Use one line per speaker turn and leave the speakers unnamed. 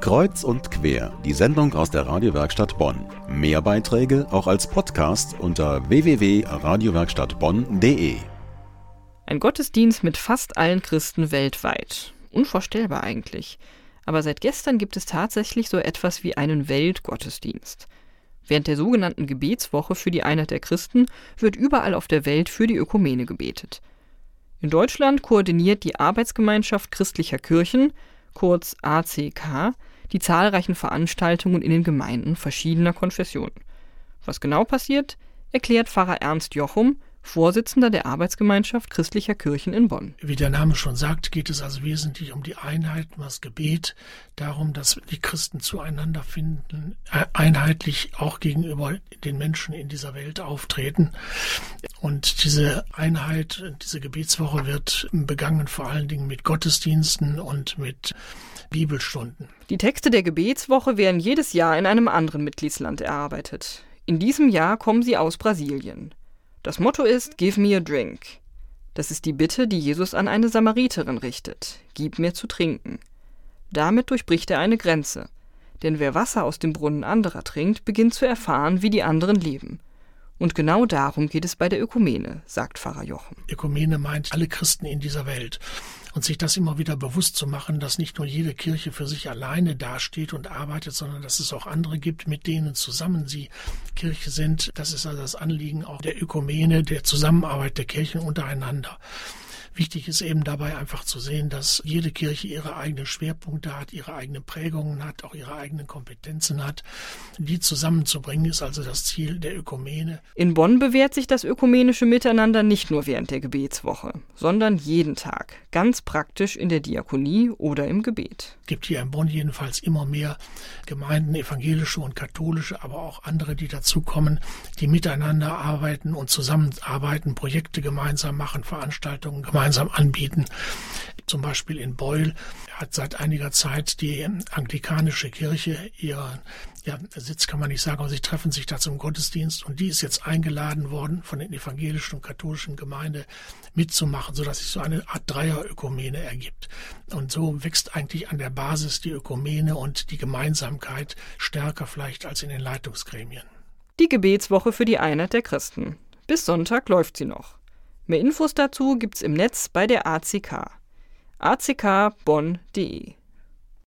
Kreuz und quer, die Sendung aus der Radiowerkstatt Bonn. Mehr Beiträge auch als Podcast unter www.radiowerkstattbonn.de.
Ein Gottesdienst mit fast allen Christen weltweit. Unvorstellbar eigentlich. Aber seit gestern gibt es tatsächlich so etwas wie einen Weltgottesdienst. Während der sogenannten Gebetswoche für die Einheit der Christen wird überall auf der Welt für die Ökumene gebetet. In Deutschland koordiniert die Arbeitsgemeinschaft christlicher Kirchen, kurz ACK, die zahlreichen Veranstaltungen in den Gemeinden verschiedener Konfessionen. Was genau passiert, erklärt Pfarrer Ernst Jochum, Vorsitzender der Arbeitsgemeinschaft christlicher Kirchen in Bonn.
Wie der Name schon sagt, geht es also wesentlich um die Einheit, um das Gebet, darum, dass die Christen zueinander finden, äh, einheitlich auch gegenüber den Menschen in dieser Welt auftreten. Und diese Einheit, diese Gebetswoche wird begangen vor allen Dingen mit Gottesdiensten und mit Bibelstunden.
Die Texte der Gebetswoche werden jedes Jahr in einem anderen Mitgliedsland erarbeitet. In diesem Jahr kommen sie aus Brasilien. Das Motto ist Give me a drink. Das ist die Bitte, die Jesus an eine Samariterin richtet. Gib mir zu trinken. Damit durchbricht er eine Grenze. Denn wer Wasser aus dem Brunnen anderer trinkt, beginnt zu erfahren, wie die anderen leben. Und genau darum geht es bei der Ökumene, sagt Pfarrer Jochen.
Ökumene meint alle Christen in dieser Welt und sich das immer wieder bewusst zu machen, dass nicht nur jede Kirche für sich alleine dasteht und arbeitet, sondern dass es auch andere gibt, mit denen zusammen sie Kirche sind. Das ist also das Anliegen auch der Ökumene, der Zusammenarbeit der Kirchen untereinander. Wichtig ist eben dabei einfach zu sehen, dass jede Kirche ihre eigenen Schwerpunkte hat, ihre eigenen Prägungen hat, auch ihre eigenen Kompetenzen hat. Die zusammenzubringen ist also das Ziel der Ökumene.
In Bonn bewährt sich das ökumenische Miteinander nicht nur während der Gebetswoche, sondern jeden Tag, ganz praktisch in der Diakonie oder im Gebet.
Es gibt hier in Bonn jedenfalls immer mehr Gemeinden, evangelische und katholische, aber auch andere, die dazukommen, die miteinander arbeiten und zusammenarbeiten, Projekte gemeinsam machen, Veranstaltungen gemeinsam gemeinsam anbieten. Zum Beispiel in Beul hat seit einiger Zeit die anglikanische Kirche ihren ja, Sitz kann man nicht sagen, aber sie treffen sich da zum Gottesdienst und die ist jetzt eingeladen worden von den evangelischen und katholischen Gemeinde mitzumachen, sodass sich so eine Art Dreierökumene ergibt. Und so wächst eigentlich an der Basis die Ökumene und die Gemeinsamkeit stärker vielleicht als in den Leitungsgremien.
Die Gebetswoche für die Einheit der Christen. Bis Sonntag läuft sie noch. Mehr Infos dazu gibt's im Netz bei der ACK. ackbonn.de